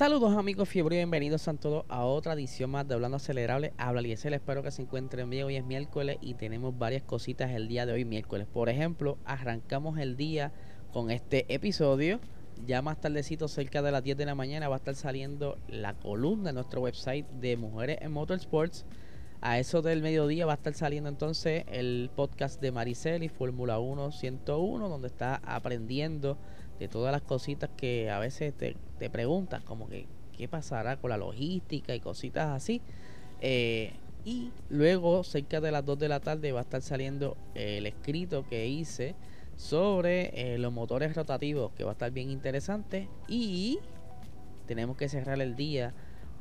Saludos amigos fiebre y bienvenidos a todos a otra edición más de Hablando Acelerable. Habla Liesel, espero que se encuentren bien. Hoy es miércoles y tenemos varias cositas el día de hoy miércoles. Por ejemplo, arrancamos el día con este episodio. Ya más tardecito, cerca de las 10 de la mañana, va a estar saliendo la columna de nuestro website de Mujeres en Motorsports. A eso del mediodía va a estar saliendo entonces el podcast de Maricel y Fórmula 1 101, donde está aprendiendo de todas las cositas que a veces te, te preguntas, como que qué pasará con la logística y cositas así. Eh, y luego, cerca de las 2 de la tarde, va a estar saliendo el escrito que hice sobre eh, los motores rotativos, que va a estar bien interesante. Y tenemos que cerrar el día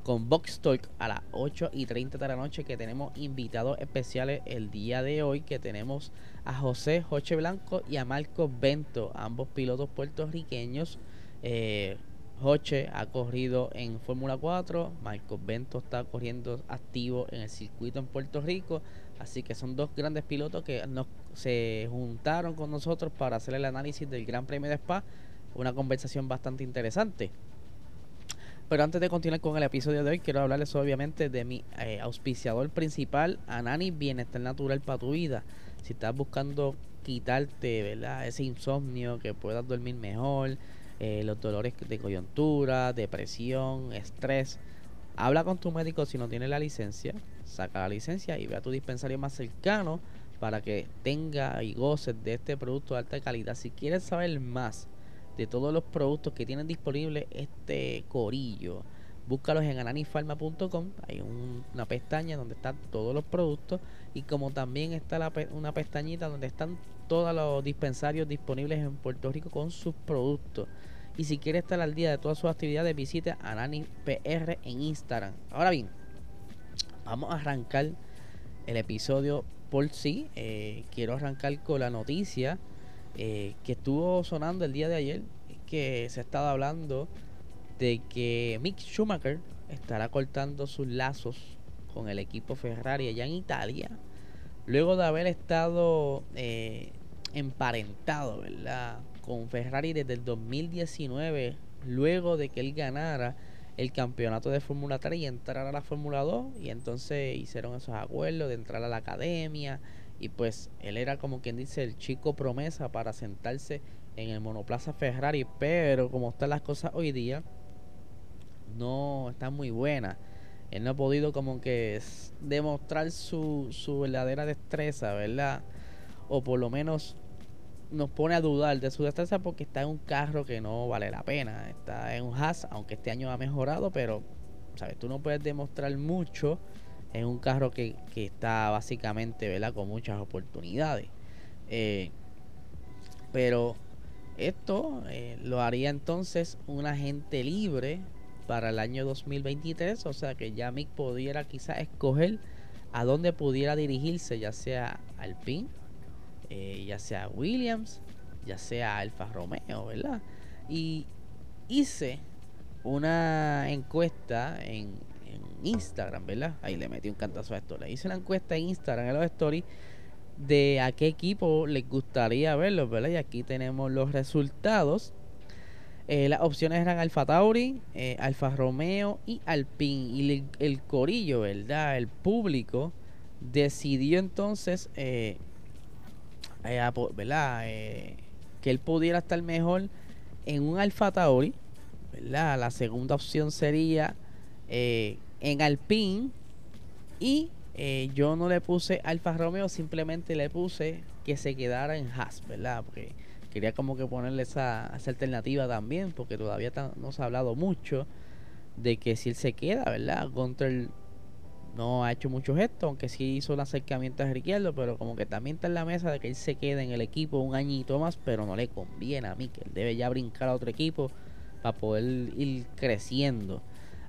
con Box Talk a las 8 y 30 de la noche que tenemos invitados especiales el día de hoy que tenemos a José Joche Blanco y a Marco Bento, ambos pilotos puertorriqueños. Eh, Joche ha corrido en Fórmula 4, Marco Bento está corriendo activo en el circuito en Puerto Rico, así que son dos grandes pilotos que nos, se juntaron con nosotros para hacer el análisis del Gran Premio de Spa, una conversación bastante interesante. Pero antes de continuar con el episodio de hoy, quiero hablarles obviamente de mi eh, auspiciador principal, Anani Bienestar Natural para tu vida. Si estás buscando quitarte ¿verdad? ese insomnio, que puedas dormir mejor, eh, los dolores de coyuntura, depresión, estrés, habla con tu médico si no tienes la licencia, saca la licencia y ve a tu dispensario más cercano para que tenga y goces de este producto de alta calidad. Si quieres saber más, de todos los productos que tienen disponible este corillo. Búscalos en ananifarma.com. Hay una pestaña donde están todos los productos. Y como también está la, una pestañita donde están todos los dispensarios disponibles en Puerto Rico con sus productos. Y si quiere estar al día de todas sus actividades, visite AnaniPR en Instagram. Ahora bien, vamos a arrancar el episodio por sí. Eh, quiero arrancar con la noticia eh, que estuvo sonando el día de ayer, que se estaba hablando de que Mick Schumacher estará cortando sus lazos con el equipo Ferrari allá en Italia, luego de haber estado eh, emparentado, ¿verdad? Con Ferrari desde el 2019, luego de que él ganara el campeonato de Fórmula 3 y entrara a la Fórmula 2, y entonces hicieron esos acuerdos de entrar a la academia y pues él era como quien dice el chico promesa para sentarse en el monoplaza Ferrari, pero como están las cosas hoy día, no están muy buenas. Él no ha podido como que demostrar su, su verdadera destreza, ¿verdad? O por lo menos nos pone a dudar de su destreza porque está en un carro que no vale la pena. Está en un Haas, aunque este año ha mejorado, pero, ¿sabes? Tú no puedes demostrar mucho es un carro que, está básicamente ¿verdad? con muchas oportunidades. Eh, pero esto eh, lo haría entonces un agente libre para el año 2023, o sea que ya Mick pudiera quizás escoger a dónde pudiera dirigirse, ya sea Alpine, eh, ya sea Williams, ya sea Alfa Romeo, ¿verdad? Y hice una encuesta en, Instagram, ¿verdad? Ahí le metí un cantazo a esto. Le hice una encuesta en Instagram, en los stories, de a qué equipo les gustaría verlo, ¿verdad? Y aquí tenemos los resultados. Eh, las opciones eran Alfa Tauri, eh, Alfa Romeo y Alpine. Y el, corillo, ¿verdad? El público decidió entonces, eh, ¿verdad? que él pudiera estar mejor en un Alfa Tauri, ¿verdad? La segunda opción sería en Alpine y eh, yo no le puse Alfa Romeo, simplemente le puse que se quedara en Haas, ¿verdad? Porque quería como que ponerle esa, alternativa también, porque todavía no se ha hablado mucho de que si él se queda, ¿verdad? Gunter no ha hecho mucho gesto, aunque sí hizo un acercamiento a Riqueldo, pero como que también está en la mesa de que él se quede en el equipo un añito más, pero no le conviene a mí, que él debe ya brincar a otro equipo para poder ir creciendo.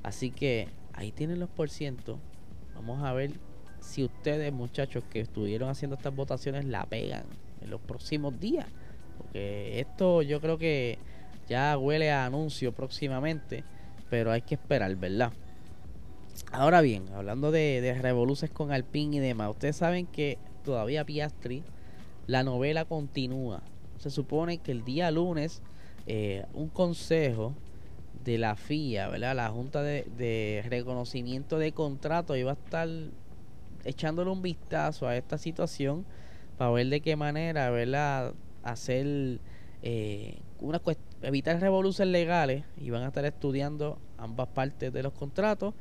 Así que ahí tienen los por ciento. Vamos a ver si ustedes, muchachos, que estuvieron haciendo estas votaciones, la pegan en los próximos días. Porque esto yo creo que ya huele a anuncio próximamente, pero hay que esperar, ¿verdad? Ahora bien, hablando de, de revoluces con Alpine y demás, ustedes saben que todavía Piastri, la novela continúa. Se supone que el día lunes eh, un consejo de la FIA, ¿verdad? La Junta de, Reconocimiento de Contrato iba a estar echándole un vistazo a esta situación para ver de qué manera, ¿verdad? Hacer eh, una evitar revoluciones legales y van a estar estudiando ambas partes de los contratos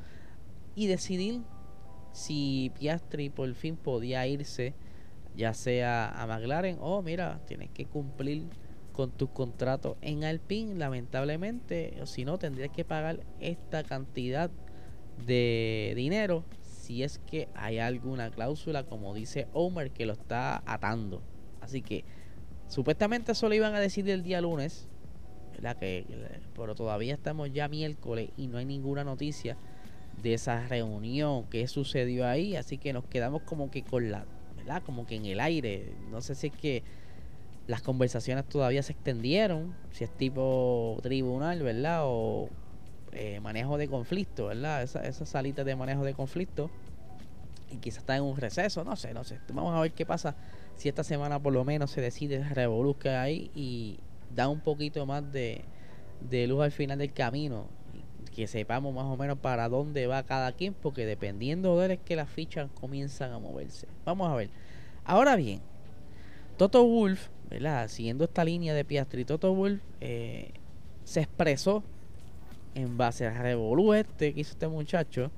y decidir si Piastri por fin podía irse ya sea a McLaren o mira, tienes que cumplir con tus contratos en Alpine, lamentablemente, o si no tendrías que pagar esta cantidad de dinero si es que hay alguna cláusula, como dice Omer, que lo está atando. Así que supuestamente eso lo iban a decir el día lunes, ¿verdad? Que, pero todavía estamos ya miércoles y no hay ninguna noticia de esa reunión que sucedió ahí, así que nos quedamos como que con la, ¿verdad? Como que en el aire. No sé si es que las conversaciones todavía se extendieron, si es tipo tribunal, ¿verdad? O eh, manejo de conflicto, ¿verdad? Esa, esa salita de manejo de conflicto. Y quizás está en un receso, no sé, no sé. Vamos a ver qué pasa si esta semana por lo menos se decide revolucionar ahí y da un poquito más de, de luz al final del camino. Que sepamos más o menos para dónde va cada quien, porque dependiendo de él es que las fichas comienzan a moverse. Vamos a ver. Ahora bien, Toto Wolf, ¿verdad? Siguiendo esta línea de Piastri, Toto Wolf eh, se expresó en base a Revolu este que hizo este muchacho.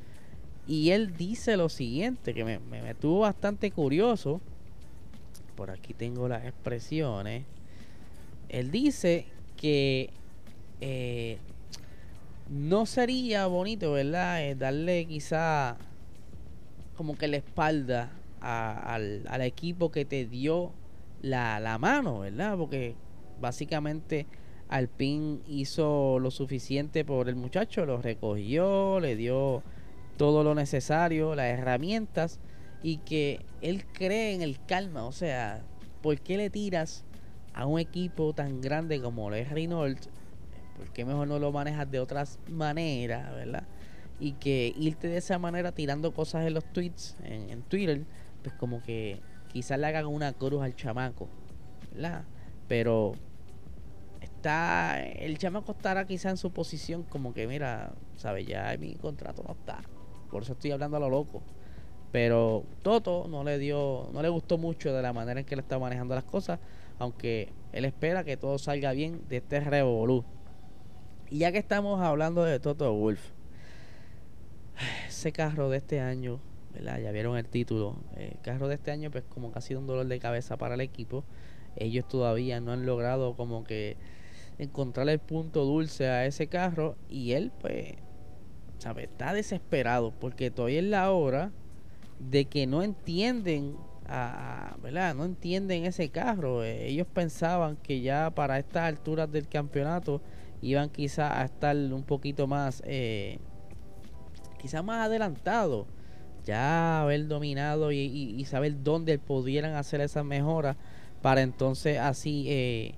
Y él dice lo siguiente, que me, me, tuvo bastante curioso. Por aquí tengo las expresiones. Él dice que eh, no sería bonito, ¿verdad? Eh, darle quizá como que la espalda al, al, equipo que te dio la, la mano, ¿verdad? Porque básicamente Alpine hizo lo suficiente por el muchacho, lo recogió, le dio todo lo necesario, las herramientas y que él cree en el calma. O sea, ¿por qué le tiras a un equipo tan grande como lo es Reynolds? ¿Por qué mejor no lo manejas de otras maneras, verdad? Y que irte de esa manera tirando cosas en los tweets, en, en Twitter, pues como que quizás le hagan una cruz al chamaco, ¿verdad? Pero está el chamaco estará quizá en su posición como que mira, sabe, ya mi contrato no está. Por eso estoy hablando a lo loco. Pero Toto no le dio, no le gustó mucho de la manera en que él está manejando las cosas, aunque él espera que todo salga bien de este revolú. Y ya que estamos hablando de Toto Wolf, ese carro de este año, ¿verdad? Ya vieron el título. El carro de este año, pues como que ha sido un dolor de cabeza para el equipo. Ellos todavía no han logrado como que encontrar el punto dulce a ese carro y él pues sabe está desesperado porque todavía es la hora de que no entienden a, ¿verdad? no entienden ese carro eh, ellos pensaban que ya para estas alturas del campeonato iban quizá a estar un poquito más eh, quizá más adelantado ya haber dominado y, saber dónde pudieran hacer esas mejoras para entonces así eh,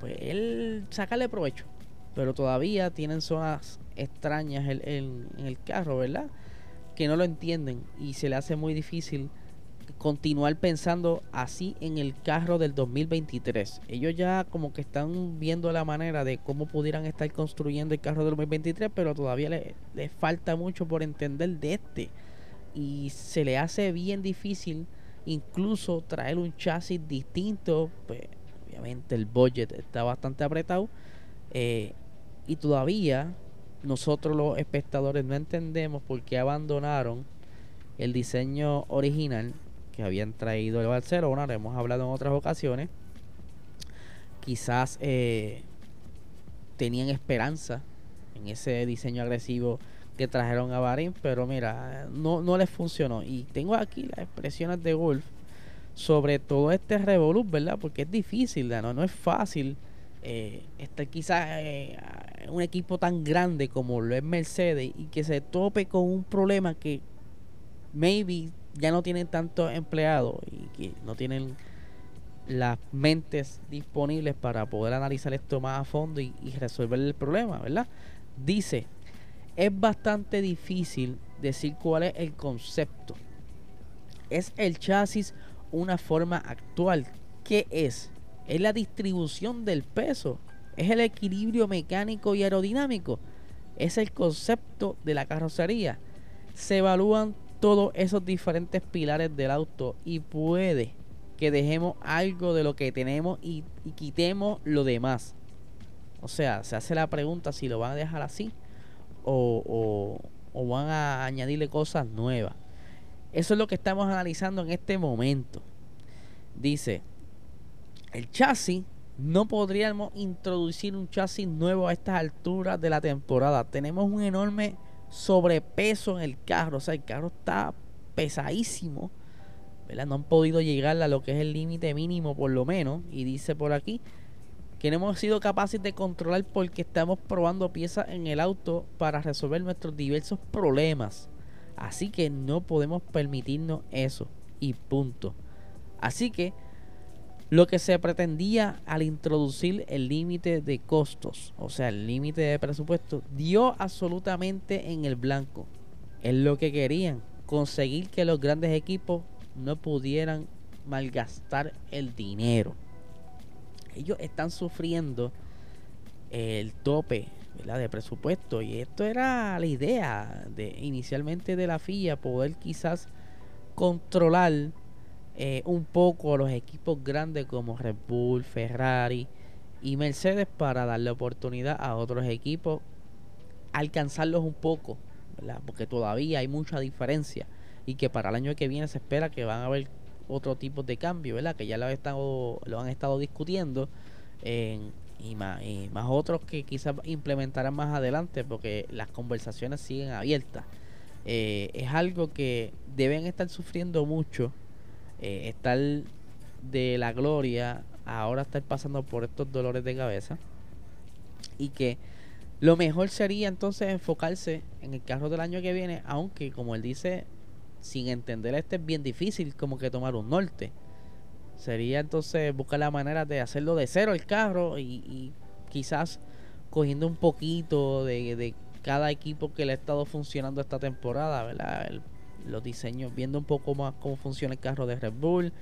pues él sacarle provecho. Pero todavía tienen zonas extrañas en, el carro, ¿verdad? Que no lo entienden y se le hace muy difícil continuar pensando así en el carro del 2023. Ellos ya como que están viendo la manera de cómo pudieran estar construyendo el carro del 2023, pero todavía les le falta mucho por entender de este. Y se le hace bien difícil incluso traer un chasis distinto, pues obviamente el budget está bastante apretado eh, y todavía nosotros los espectadores no entendemos por qué abandonaron el diseño original que habían traído el Barcelona, lo hemos hablado en otras ocasiones. Quizás eh, tenían esperanza en ese diseño agresivo que trajeron a Bahrein, pero mira, no, no les funcionó. Y tengo aquí las expresiones de Wolf sobre todo este revolú, ¿verdad? Porque es difícil, ¿no? no es fácil eh, quizás eh, un equipo tan grande como lo es Mercedes y que se tope con un problema que maybe ya no tienen tantos empleados y que no tienen las mentes disponibles para poder analizar esto más a fondo y, resolver el problema, ¿verdad? Dice, es bastante difícil decir cuál es el concepto. ¿Es el chasis una forma actual? ¿Qué es? Es la distribución del peso. Es el equilibrio mecánico y aerodinámico. Es el concepto de la carrocería. Se evalúan todos esos diferentes pilares del auto y puede que dejemos algo de lo que tenemos y, quitemos lo demás. O sea, se hace la pregunta si lo van a dejar así o, o van a añadirle cosas nuevas. Eso es lo que estamos analizando en este momento. Dice, el chasis, no podríamos introducir un chasis nuevo a estas alturas de la temporada. Tenemos un enorme sobrepeso en el carro. O sea, el carro está pesadísimo. ¿verdad? No han podido llegar a lo que es el límite mínimo por lo menos. Y dice por aquí que no hemos sido capaces de controlar porque estamos probando piezas en el auto para resolver nuestros diversos problemas. Así que no podemos permitirnos eso. Y punto. Así que lo que se pretendía al introducir el límite de costos, o sea, el límite de presupuesto, dio absolutamente en el blanco. Es lo que querían, conseguir que los grandes equipos no pudieran malgastar el dinero. Ellos están sufriendo el tope de presupuesto y esto era la idea de inicialmente de la FIA poder quizás controlar eh, un poco a los equipos grandes como Red Bull, Ferrari y Mercedes para darle oportunidad a otros equipos alcanzarlos un poco, porque todavía hay mucha diferencia y que para el año que viene se espera que van a haber otro tipo de cambio, ¿verdad? que ya lo, han estado, lo han estado discutiendo y, más, y más otros que quizás implementarán más adelante porque las conversaciones siguen abiertas. Eh, es algo que deben estar sufriendo mucho eh, estar de la gloria ahora estar pasando por estos dolores de cabeza y que lo mejor sería entonces enfocarse en el carro del año que viene, aunque como él dice, sin entender este es bien difícil como que tomar un norte. Sería entonces buscar la manera de hacerlo de cero el carro y, quizás cogiendo un poquito de, de, cada equipo que le ha estado funcionando esta temporada, ¿verdad? El los diseños, viendo un poco más cómo funciona el carro de Red Bull,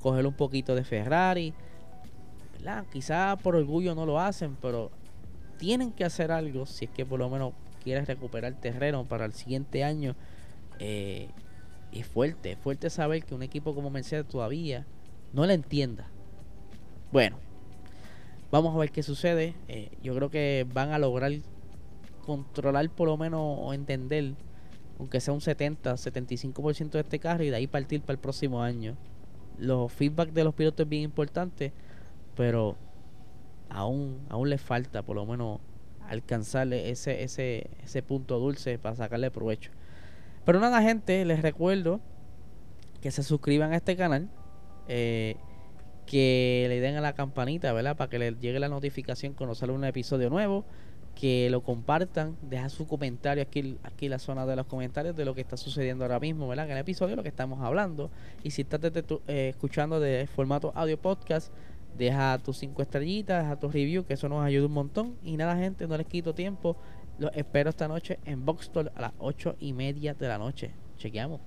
coger un poquito de Ferrari. Quizá por orgullo no lo hacen, pero tienen que hacer algo si es que por lo menos quieres recuperar terreno para el siguiente año. Eh, es fuerte, fuerte saber que un equipo como Mercedes todavía no la entienda. Bueno, vamos a ver qué sucede. Eh, yo creo que van a lograr controlar por lo menos o entender aunque sea un 70, 75% de este carro y de ahí partir para el próximo año. Los feedback de los pilotos es bien importante, pero aún, aún les falta por lo menos alcanzarle ese, ese, ese punto dulce para sacarle provecho. Pero nada, gente, les recuerdo que se suscriban a este canal, eh, que le den a la campanita, ¿verdad? Para que les llegue la notificación cuando sale un episodio nuevo que lo compartan, deja su comentario aquí, aquí en la zona de los comentarios de lo que está sucediendo ahora mismo, ¿verdad? En el episodio lo que estamos hablando. Y si estás eh, escuchando de formato audio podcast, deja tus cinco estrellitas, deja tu review, que eso nos ayuda un montón. Y nada, gente, no les quito tiempo. Los espero esta noche en Boxstore a las ocho y media de la noche. Chequeamos.